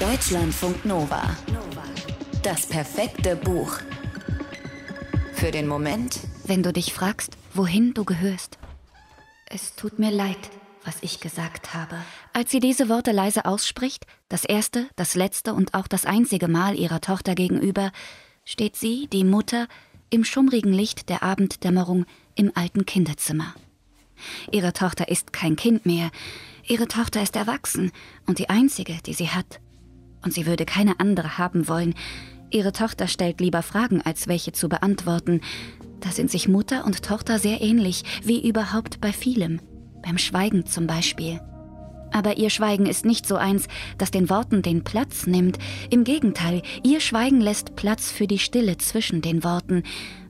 Deutschlandfunk Nova. Das perfekte Buch. Für den Moment, wenn du dich fragst, wohin du gehörst. Es tut mir leid, was ich gesagt habe. Als sie diese Worte leise ausspricht, das erste, das letzte und auch das einzige Mal ihrer Tochter gegenüber, steht sie, die Mutter, im schummrigen Licht der Abenddämmerung im alten Kinderzimmer. Ihre Tochter ist kein Kind mehr, ihre Tochter ist erwachsen und die einzige, die sie hat. Und sie würde keine andere haben wollen. Ihre Tochter stellt lieber Fragen, als welche zu beantworten. Da sind sich Mutter und Tochter sehr ähnlich, wie überhaupt bei vielem. Beim Schweigen zum Beispiel. Aber ihr Schweigen ist nicht so eins, das den Worten den Platz nimmt. Im Gegenteil, ihr Schweigen lässt Platz für die Stille zwischen den Worten.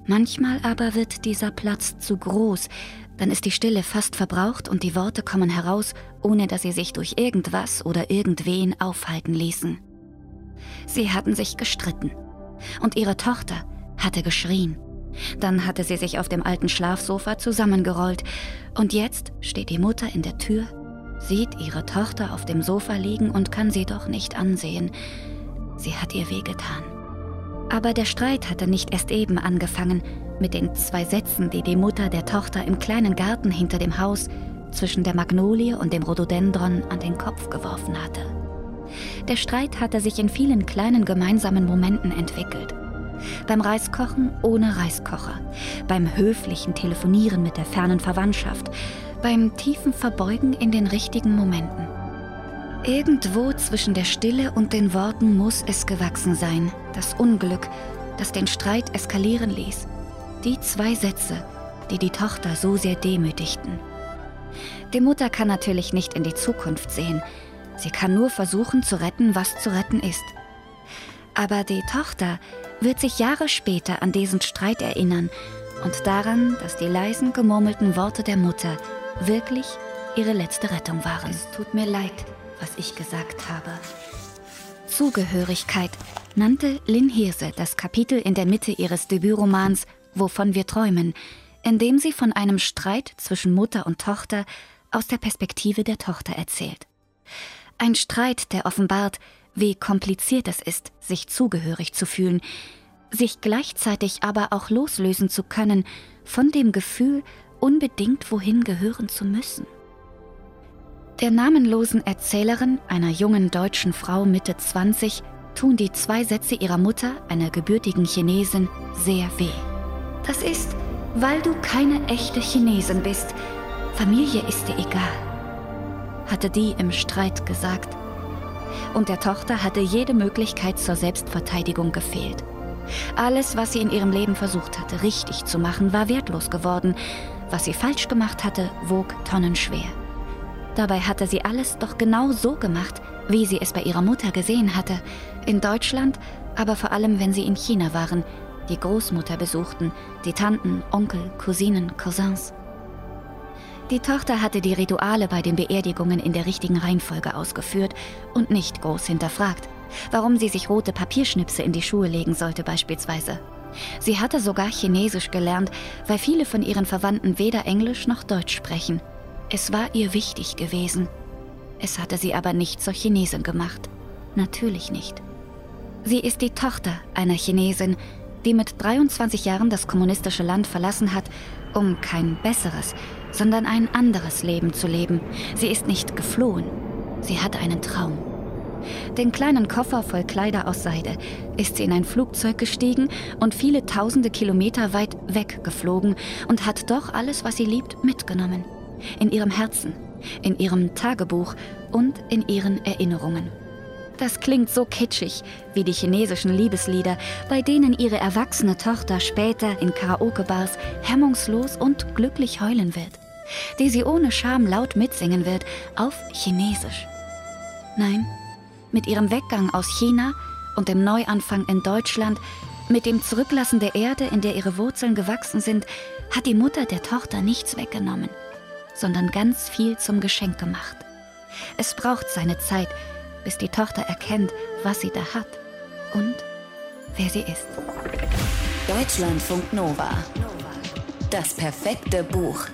Manchmal aber wird dieser Platz zu groß, dann ist die Stille fast verbraucht und die Worte kommen heraus, ohne dass sie sich durch irgendwas oder irgendwen aufhalten ließen. Sie hatten sich gestritten. Und ihre Tochter hatte geschrien. Dann hatte sie sich auf dem alten Schlafsofa zusammengerollt. Und jetzt steht die Mutter in der Tür, sieht ihre Tochter auf dem Sofa liegen und kann sie doch nicht ansehen. Sie hat ihr wehgetan. Aber der Streit hatte nicht erst eben angefangen, mit den zwei Sätzen, die die Mutter der Tochter im kleinen Garten hinter dem Haus zwischen der Magnolie und dem Rhododendron an den Kopf geworfen hatte. Der Streit hatte sich in vielen kleinen gemeinsamen Momenten entwickelt. Beim Reiskochen ohne Reiskocher, beim höflichen Telefonieren mit der fernen Verwandtschaft, beim tiefen Verbeugen in den richtigen Momenten. Irgendwo zwischen der Stille und den Worten muss es gewachsen sein, das Unglück, das den Streit eskalieren ließ, die zwei Sätze, die die Tochter so sehr demütigten. Die Mutter kann natürlich nicht in die Zukunft sehen. Sie kann nur versuchen zu retten, was zu retten ist. Aber die Tochter wird sich Jahre später an diesen Streit erinnern und daran, dass die leisen gemurmelten Worte der Mutter wirklich ihre letzte Rettung waren. Es tut mir leid, was ich gesagt habe. Zugehörigkeit nannte Lynn Hirse das Kapitel in der Mitte ihres Debütromans Wovon wir träumen, in dem sie von einem Streit zwischen Mutter und Tochter aus der Perspektive der Tochter erzählt. Ein Streit, der offenbart, wie kompliziert es ist, sich zugehörig zu fühlen, sich gleichzeitig aber auch loslösen zu können von dem Gefühl, unbedingt wohin gehören zu müssen. Der namenlosen Erzählerin, einer jungen deutschen Frau Mitte 20, tun die zwei Sätze ihrer Mutter, einer gebürtigen Chinesin, sehr weh. Das ist, weil du keine echte Chinesin bist. Familie ist dir egal, hatte die im Streit gesagt. Und der Tochter hatte jede Möglichkeit zur Selbstverteidigung gefehlt. Alles, was sie in ihrem Leben versucht hatte, richtig zu machen, war wertlos geworden. Was sie falsch gemacht hatte, wog tonnenschwer. Dabei hatte sie alles doch genau so gemacht, wie sie es bei ihrer Mutter gesehen hatte. In Deutschland, aber vor allem, wenn sie in China waren, die Großmutter besuchten, die Tanten, Onkel, Cousinen, Cousins. Die Tochter hatte die Rituale bei den Beerdigungen in der richtigen Reihenfolge ausgeführt und nicht groß hinterfragt, warum sie sich rote Papierschnipse in die Schuhe legen sollte beispielsweise. Sie hatte sogar Chinesisch gelernt, weil viele von ihren Verwandten weder Englisch noch Deutsch sprechen. Es war ihr wichtig gewesen. Es hatte sie aber nicht zur Chinesin gemacht. Natürlich nicht. Sie ist die Tochter einer Chinesin, die mit 23 Jahren das kommunistische Land verlassen hat, um kein besseres, sondern ein anderes Leben zu leben. Sie ist nicht geflohen, sie hatte einen Traum. Den kleinen Koffer voll Kleider aus Seide ist sie in ein Flugzeug gestiegen und viele tausende Kilometer weit weggeflogen und hat doch alles, was sie liebt, mitgenommen. In ihrem Herzen, in ihrem Tagebuch und in ihren Erinnerungen. Das klingt so kitschig wie die chinesischen Liebeslieder, bei denen ihre erwachsene Tochter später in Karaoke-Bars hemmungslos und glücklich heulen wird, die sie ohne Scham laut mitsingen wird auf Chinesisch. Nein, mit ihrem Weggang aus China und dem Neuanfang in Deutschland, mit dem Zurücklassen der Erde, in der ihre Wurzeln gewachsen sind, hat die Mutter der Tochter nichts weggenommen, sondern ganz viel zum Geschenk gemacht. Es braucht seine Zeit, bis die Tochter erkennt, was sie da hat und wer sie ist. Deutschlandfunk Nova. Das perfekte Buch.